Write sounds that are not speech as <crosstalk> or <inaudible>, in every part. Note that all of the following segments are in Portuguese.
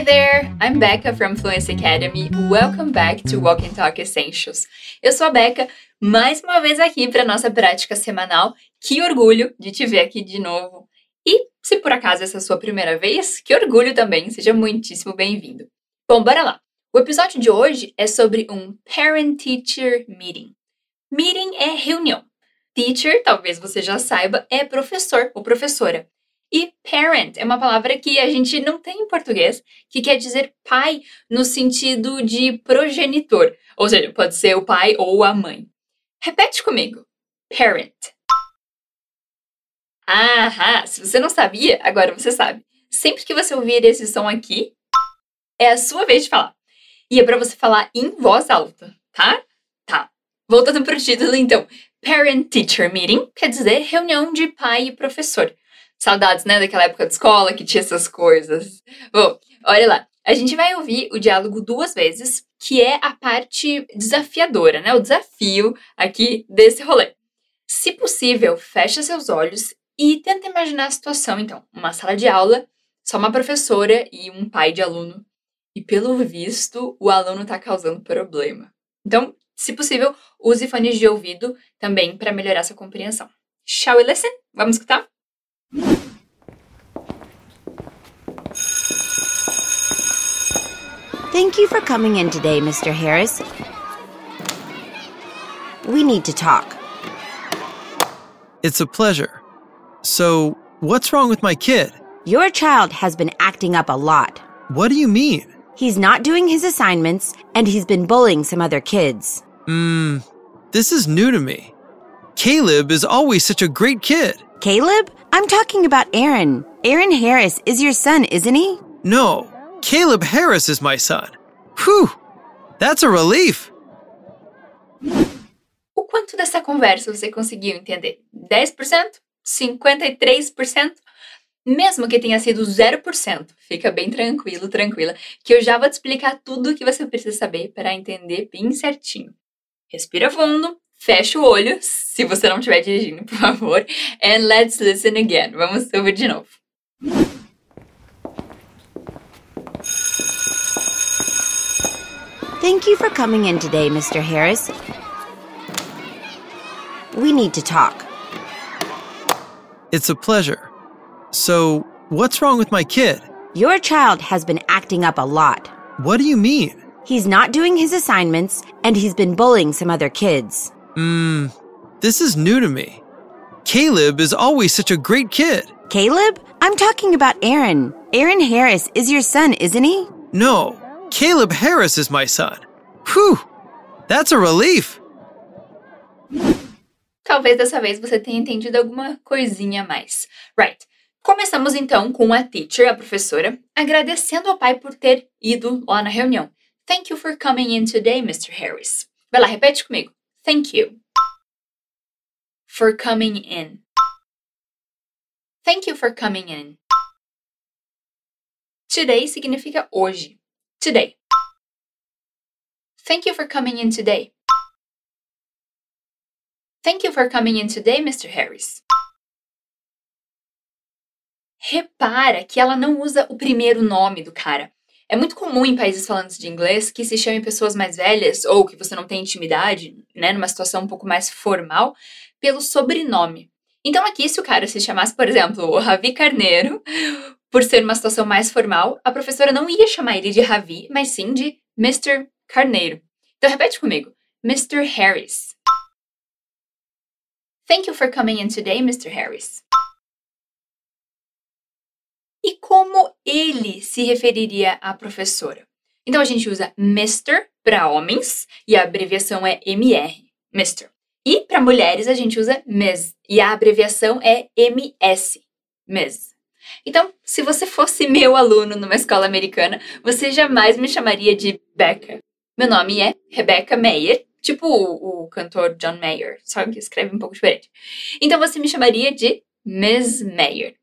Hi there, I'm Becca from Fluency Academy. Welcome back to Walk and Talk Essentials. Eu sou a Becca, mais uma vez aqui para nossa prática semanal. Que orgulho de te ver aqui de novo. E se por acaso essa é a sua primeira vez, que orgulho também, seja muitíssimo bem-vindo. Bom, bora lá. O episódio de hoje é sobre um Parent-Teacher Meeting. Meeting é reunião. Teacher, talvez você já saiba, é professor ou professora. E parent é uma palavra que a gente não tem em português, que quer dizer pai no sentido de progenitor. Ou seja, pode ser o pai ou a mãe. Repete comigo. Parent. Ah, se você não sabia, agora você sabe. Sempre que você ouvir esse som aqui, é a sua vez de falar. E é para você falar em voz alta, tá? Tá. Voltando para o título, então. Parent Teacher Meeting quer dizer reunião de pai e professor. Saudades, né, daquela época de escola que tinha essas coisas. Bom, olha lá. A gente vai ouvir o diálogo duas vezes, que é a parte desafiadora, né? O desafio aqui desse rolê. Se possível, fecha seus olhos e tenta imaginar a situação, então. Uma sala de aula, só uma professora e um pai de aluno. E pelo visto, o aluno está causando problema. Então, se possível, use fones de ouvido também para melhorar sua compreensão. Shall we listen? Vamos escutar? Thank you for coming in today, Mr. Harris. We need to talk. It's a pleasure. So, what's wrong with my kid? Your child has been acting up a lot. What do you mean? He's not doing his assignments, and he's been bullying some other kids. Hmm, this is new to me. Caleb is always such a great kid. Caleb? I'm talking about Aaron. Aaron Harris is your son, isn't he? No, Caleb Harris is my son. Whew, that's a relief. O quanto dessa conversa você conseguiu entender? 10%? 53%? Mesmo que tenha sido 0%, fica bem tranquilo, tranquila, que eu já vou te explicar tudo o que você precisa saber para entender bem certinho. Respira fundo, fecha o olho, se você não estiver dirigindo, por favor, and let's listen again. Vamos ouvir de novo. Thank you for coming in today, Mr. Harris. We need to talk. It's a pleasure. So, what's wrong with my kid? Your child has been acting up a lot. What do you mean? He's not doing his assignments, and he's been bullying some other kids. Hmm, this is new to me. Caleb is always such a great kid. Caleb? I'm talking about Aaron. Aaron Harris is your son, isn't he? No, Caleb Harris is my son. Whew, that's a relief. Talvez dessa vez você tenha entendido alguma coisinha a mais. Right. Começamos então com a teacher, a professora, agradecendo ao pai por ter ido lá na reunião. Thank you for coming in today, Mr. Harris. Vai lá, repete comigo. Thank you for coming in. Thank you for coming in. Today significa hoje. Today. Thank you for coming in today. Thank you for coming in today, Mr. Harris. Repara que ela não usa o primeiro nome do cara. É muito comum em países falantes de inglês que se chame pessoas mais velhas ou que você não tem intimidade, né, numa situação um pouco mais formal, pelo sobrenome. Então aqui, se o cara se chamasse, por exemplo, o Ravi Carneiro, por ser uma situação mais formal, a professora não ia chamar ele de Ravi, mas sim de Mr. Carneiro. Então repete comigo. Mr. Harris. Thank you for coming in today, Mr. Harris. E como ele se referiria à professora? Então a gente usa Mr. para homens e a abreviação é MR, Mr. E para mulheres a gente usa Ms e a abreviação é MS, Ms. Então, se você fosse meu aluno numa escola americana, você jamais me chamaria de Becca. Meu nome é Rebecca Mayer, tipo o, o cantor John Mayer, só que escreve um pouco diferente. Então você me chamaria de Ms. Mayer.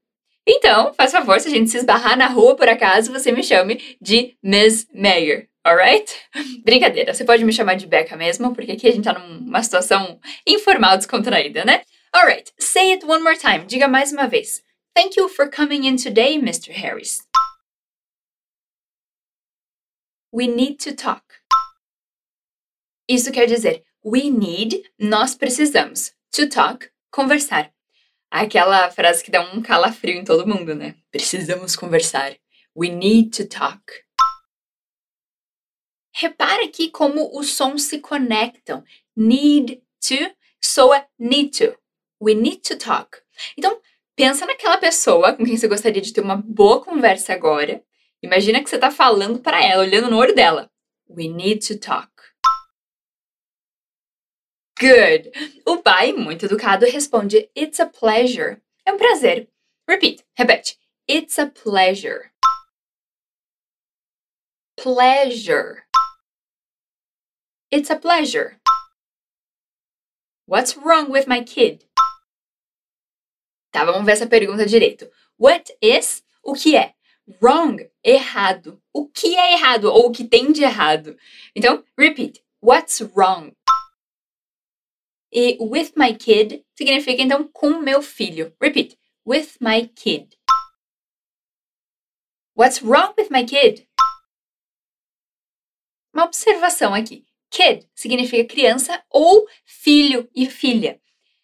Então, faz favor, se a gente se esbarrar na rua por acaso, você me chame de Ms. Mayer, alright? <laughs> Brincadeira, você pode me chamar de Becca mesmo, porque aqui a gente tá numa situação informal, descontraída, né? Alright, say it one more time, diga mais uma vez. Thank you for coming in today, Mr. Harris. We need to talk. Isso quer dizer we need, nós precisamos. To talk, conversar. Aquela frase que dá um calafrio em todo mundo, né? Precisamos conversar. We need to talk. Repara aqui como os sons se conectam. Need to soa need to. We need to talk. Então, pensa naquela pessoa com quem você gostaria de ter uma boa conversa agora. Imagina que você está falando para ela, olhando no olho dela. We need to talk. Good. O pai, muito educado, responde: It's a pleasure. É um prazer. Repeat. Repete. It's a pleasure. Pleasure. It's a pleasure. What's wrong with my kid? Tá, vamos ver essa pergunta direito. What is? O que é? Wrong, errado. O que é errado ou o que tem de errado? Então, repeat. What's wrong? E with my kid significa então com meu filho. Repeat. With my kid. What's wrong with my kid? Uma observação aqui. Kid significa criança ou filho e filha.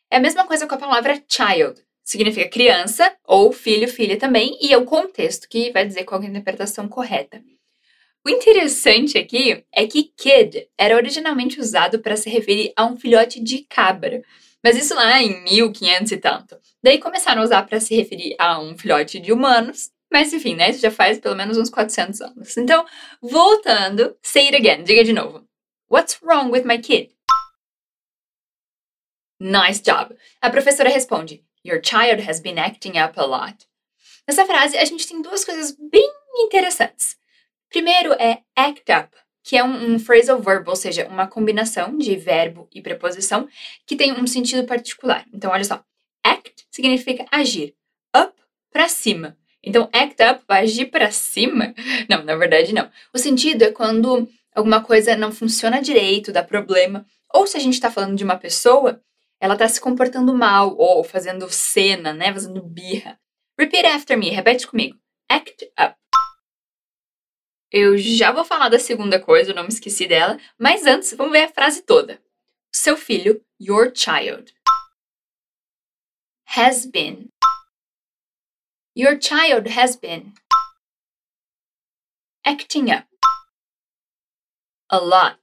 É a mesma coisa com a palavra child. Significa criança ou filho, filha também, e é o contexto que vai dizer qual é a interpretação correta. O interessante aqui é que kid era originalmente usado para se referir a um filhote de cabra, mas isso lá em 1500 e tanto. Daí começaram a usar para se referir a um filhote de humanos, mas enfim, né? Isso já faz pelo menos uns 400 anos. Então, voltando, say it again, diga de novo. What's wrong with my kid? Nice job. A professora responde: Your child has been acting up a lot. Nessa frase, a gente tem duas coisas bem interessantes. Primeiro é act up, que é um, um phrasal verb, ou seja, uma combinação de verbo e preposição que tem um sentido particular. Então, olha só. Act significa agir. Up, para cima. Então, act up, agir para cima? <laughs> Não, na verdade, não. O sentido é quando alguma coisa não funciona direito, dá problema. Ou se a gente está falando de uma pessoa, ela está se comportando mal, ou fazendo cena, né? Fazendo birra. Repeat after me, repete comigo. Act up. Eu já vou falar da segunda coisa, eu não me esqueci dela, mas antes, vamos ver a frase toda. Seu filho, your child, has been. Your child has been acting up a lot.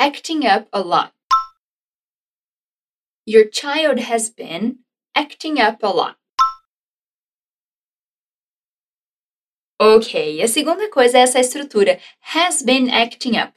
Acting up a lot. Your child has been acting up a lot. Ok, a segunda coisa é essa estrutura, has been acting up.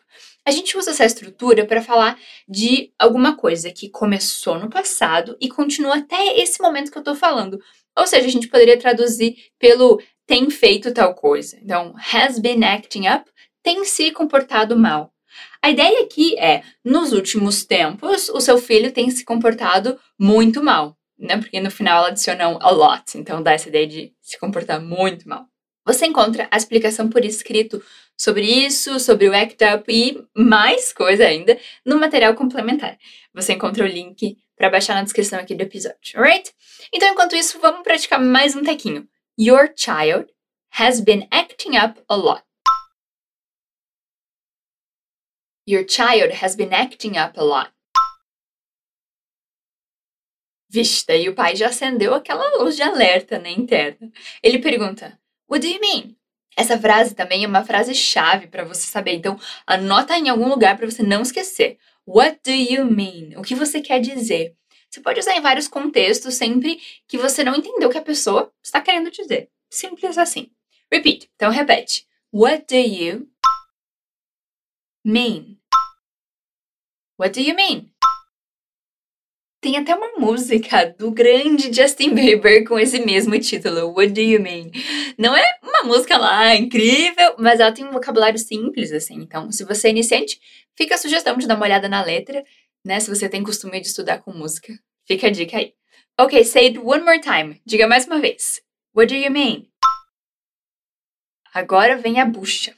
A gente usa essa estrutura para falar de alguma coisa que começou no passado e continua até esse momento que eu estou falando. Ou seja, a gente poderia traduzir pelo tem feito tal coisa. Então, has been acting up, tem se comportado mal. A ideia aqui é, nos últimos tempos, o seu filho tem se comportado muito mal, né? Porque no final ela adiciona um a lot, então dá essa ideia de se comportar muito mal. Você encontra a explicação por escrito sobre isso, sobre o ACT UP e mais coisa ainda no material complementar. Você encontra o link para baixar na descrição aqui do episódio, alright? Então, enquanto isso, vamos praticar mais um tequinho. Your child has been acting up a lot. Your child has been acting up a lot. Vixe, daí o pai já acendeu aquela luz de alerta né, interna. Ele pergunta: What do you mean? Essa frase também é uma frase chave para você saber, então anota em algum lugar para você não esquecer. What do you mean? O que você quer dizer? Você pode usar em vários contextos sempre que você não entendeu o que a pessoa está querendo dizer. Simples assim. Repeat. Então repete. What do you mean? What do you mean? Tem até uma música do grande Justin Bieber com esse mesmo título, What Do You Mean? Não é uma música lá incrível, mas ela tem um vocabulário simples, assim. Então, se você é iniciante, fica a sugestão de dar uma olhada na letra, né? Se você tem costume de estudar com música, fica a dica aí. Ok, say it one more time. Diga mais uma vez. What do you mean? Agora vem a bucha.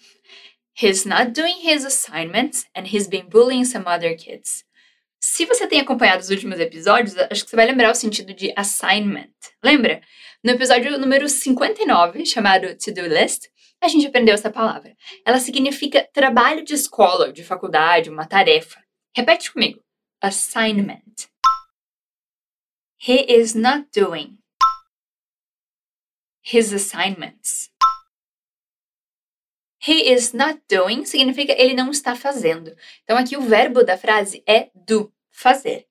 He's not doing his assignments and he's been bullying some other kids. Se você tem acompanhado os últimos episódios, acho que você vai lembrar o sentido de assignment. Lembra? No episódio número 59, chamado To Do List, a gente aprendeu essa palavra. Ela significa trabalho de escola, de faculdade, uma tarefa. Repete comigo. Assignment. He is not doing his assignments. He is not doing significa ele não está fazendo. Então aqui o verbo da frase é do, fazer.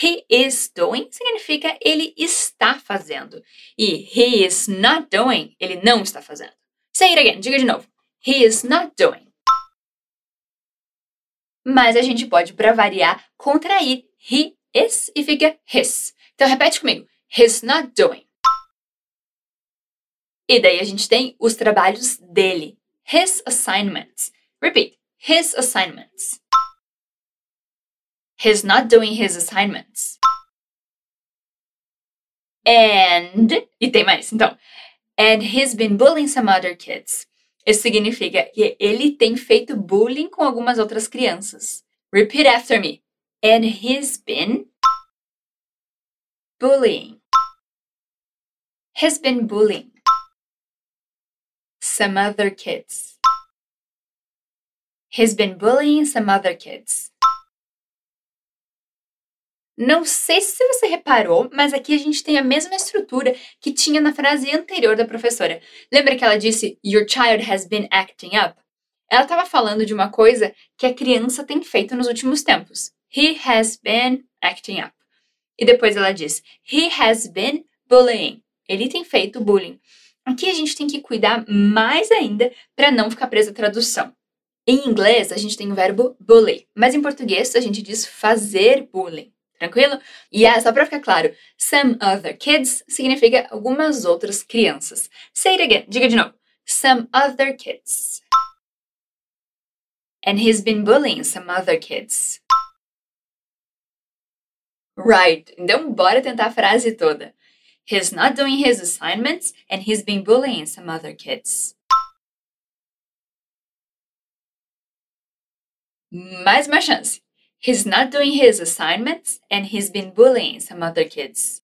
He is doing significa ele está fazendo. E he is not doing, ele não está fazendo. Say it again, diga de novo. He is not doing. Mas a gente pode, para variar, contrair he is e fica his. Então repete comigo. He's not doing. E daí a gente tem os trabalhos dele his assignments. Repeat, his assignments. He's not doing his assignments. And, e tem mais, então. And he's been bullying some other kids. Isso significa que ele tem feito bullying com algumas outras crianças. Repeat after me. And he's been bullying. He's been bullying some other kids. He's been bullying some other kids. Não sei se você reparou, mas aqui a gente tem a mesma estrutura que tinha na frase anterior da professora. Lembra que ela disse Your child has been acting up? Ela estava falando de uma coisa que a criança tem feito nos últimos tempos. He has been acting up. E depois ela diz He has been bullying. Ele tem feito bullying. Aqui a gente tem que cuidar mais ainda para não ficar preso à tradução. Em inglês, a gente tem o verbo bully, mas em português a gente diz fazer bullying. Tranquilo? E é, só para ficar claro, some other kids significa algumas outras crianças. Say it again, diga de novo. Some other kids. And he's been bullying some other kids. Right, então bora tentar a frase toda. He's not doing his assignments and he's been bullying some other kids. Mais uma chance. He's not doing his assignments and he's been bullying some other kids.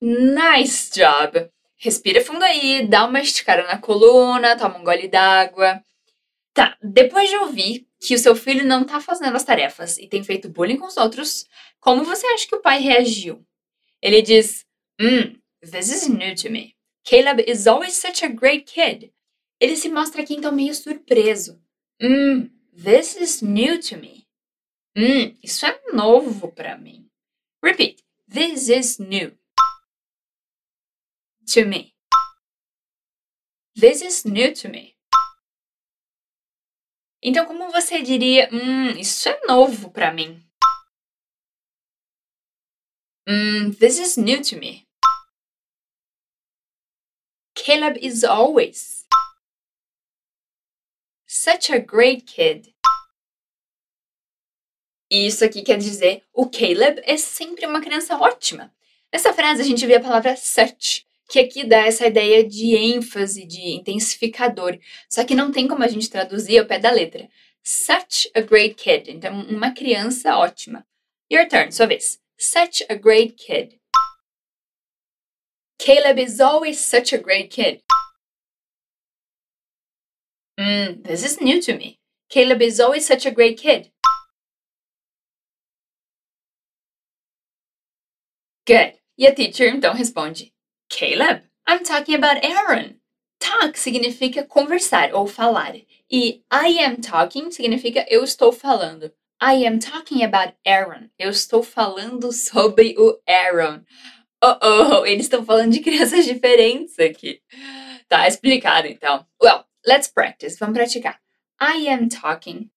Nice job! Respira fundo aí, dá uma esticada na coluna, toma um gole d'água. Tá, depois de ouvir que o seu filho não tá fazendo as tarefas e tem feito bullying com os outros, como você acha que o pai reagiu? Ele diz: Hmm, this is new to me. Caleb is always such a great kid. Ele se mostra aqui então meio surpreso. Hmm, this is new to me. Hmm, isso é novo para mim. Repeat. This is new. To me. This is new to me. Então, como você diria, hum, isso é novo para mim? Hum, this is new to me. Caleb is always such a great kid. E isso aqui quer dizer o Caleb é sempre uma criança ótima. Nessa frase a gente vê a palavra such, que aqui dá essa ideia de ênfase, de intensificador. Só que não tem como a gente traduzir ao pé da letra. Such a great kid. Então, uma criança ótima. Your turn, sua vez. Such a great kid. Caleb is always such a great kid. Hmm, this is new to me. Caleb is always such a great kid. Good. E a teacher então responde: Caleb, I'm talking about Aaron. Talk significa conversar ou falar. E I am talking significa eu estou falando. I am talking about Aaron. Eu estou falando sobre o Aaron. Oh, oh, eles estão falando de crianças <laughs> diferentes aqui. Tá explicado então. Well, let's practice. Vamos praticar. I am talking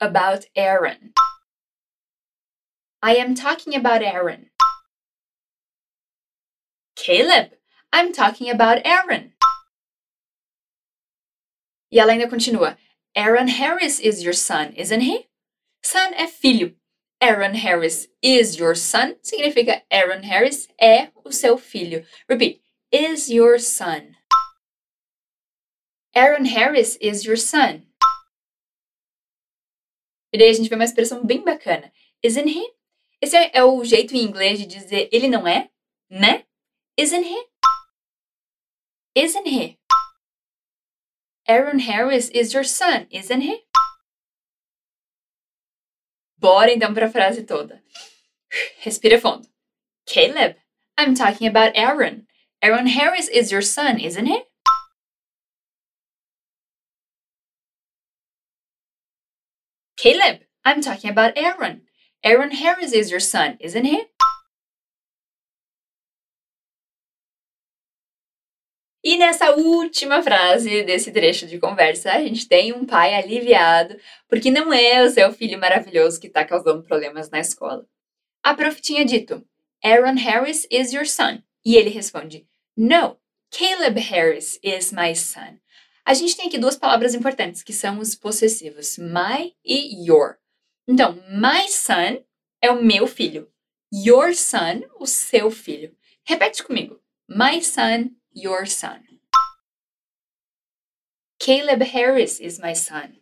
about Aaron. I am talking about Aaron. Caleb, I'm talking about Aaron. E ela ainda continua. Aaron Harris is your son, isn't he? Son é filho. Aaron Harris is your son significa Aaron Harris é o seu filho. Repeat. Is your son. Aaron Harris is your son. E daí a gente vê uma expressão bem bacana. Isn't he? Esse é o jeito em inglês de dizer ele não é, né? Isn't he? Isn't he? Aaron Harris is your son, isn't he? Bora então para a frase toda. Respira fundo. Caleb, I'm talking about Aaron. Aaron Harris is your son, isn't he? Caleb, I'm talking about Aaron. Aaron Harris is your son, isn't he? E nessa última frase desse trecho de conversa, a gente tem um pai aliviado, porque não é o seu filho maravilhoso que está causando problemas na escola. A prof tinha dito: Aaron Harris is your son. E ele responde: No, Caleb Harris is my son. A gente tem aqui duas palavras importantes, que são os possessivos, my e your. Então, my son é o meu filho. Your son, o seu filho. Repete comigo. My son, your son. Caleb Harris is my son.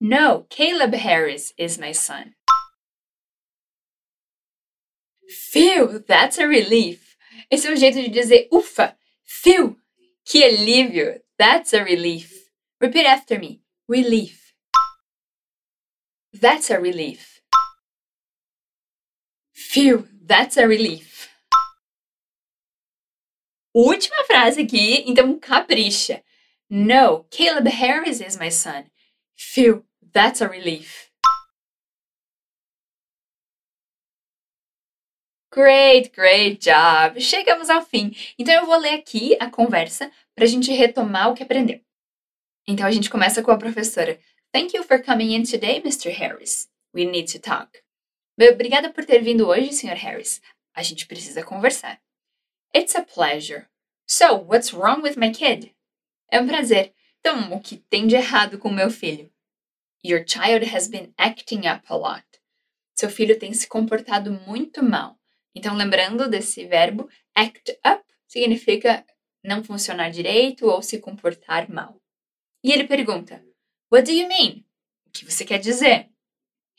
No, Caleb Harris is my son. Phew, that's a relief. Esse é um jeito de dizer ufa. Phew, que alívio. That's a relief. Repeat after me. Relief. That's a relief. Phew, that's a relief. Última frase aqui, então capricha. No, Caleb Harris is my son. Phew, that's a relief. Great, great job! Chegamos ao fim. Então eu vou ler aqui a conversa para a gente retomar o que aprendeu. Então a gente começa com a professora. Thank you for coming in today, Mr. Harris. We need to talk. Obrigada por ter vindo hoje, Sr. Harris. A gente precisa conversar. It's a pleasure. So, what's wrong with my kid? É um prazer. Então, o que tem de errado com meu filho? Your child has been acting up a lot. Seu filho tem se comportado muito mal. Então, lembrando desse verbo, act up significa não funcionar direito ou se comportar mal. E ele pergunta: What do you mean? O que você quer dizer?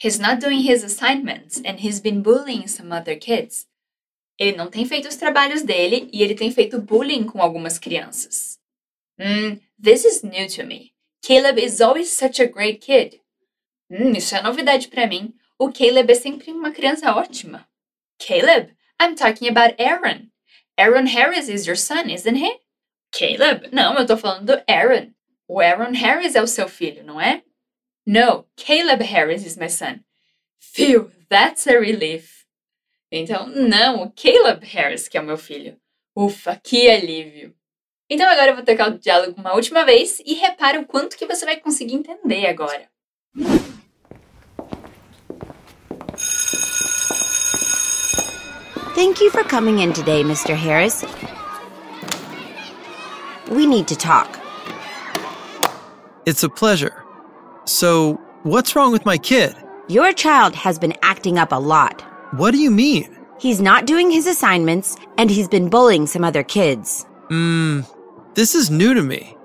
He's not doing his assignments and he's been bullying some other kids. Ele não tem feito os trabalhos dele e ele tem feito bullying com algumas crianças. Hmm, this is new to me. Caleb is always such a great kid. Hum, isso é novidade para mim. O Caleb é sempre uma criança ótima. Caleb, I'm talking about Aaron. Aaron Harris is your son, isn't he? Caleb, não, eu tô falando do Aaron. O Aaron Harris é o seu filho, não é? No, Caleb Harris is my son. Phew, that's a relief. Então, não, o Caleb Harris que é o meu filho. Ufa, que alívio. Então agora eu vou tocar o diálogo uma última vez e repara o quanto que você vai conseguir entender agora. Thank you for coming in today, Mr. Harris. We need to talk. It's a pleasure. So, what's wrong with my kid? Your child has been acting up a lot. What do you mean? He's not doing his assignments, and he's been bullying some other kids. Mmm, this is new to me.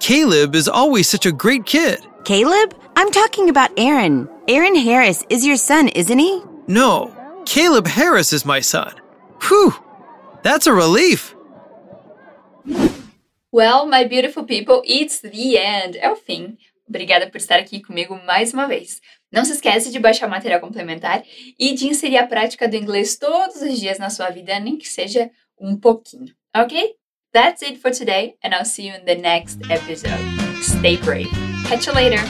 Caleb is always such a great kid. Caleb? I'm talking about Aaron. Aaron Harris is your son, isn't he? No, Caleb Harris is my son. Whew, that's a relief. Well, my beautiful people, it's the end. É o fim. Obrigada por estar aqui comigo mais uma vez. Não se esquece de baixar material complementar e de inserir a prática do inglês todos os dias na sua vida, nem que seja um pouquinho, ok? That's it for today, and I'll see you in the next episode. Stay brave. Catch you later.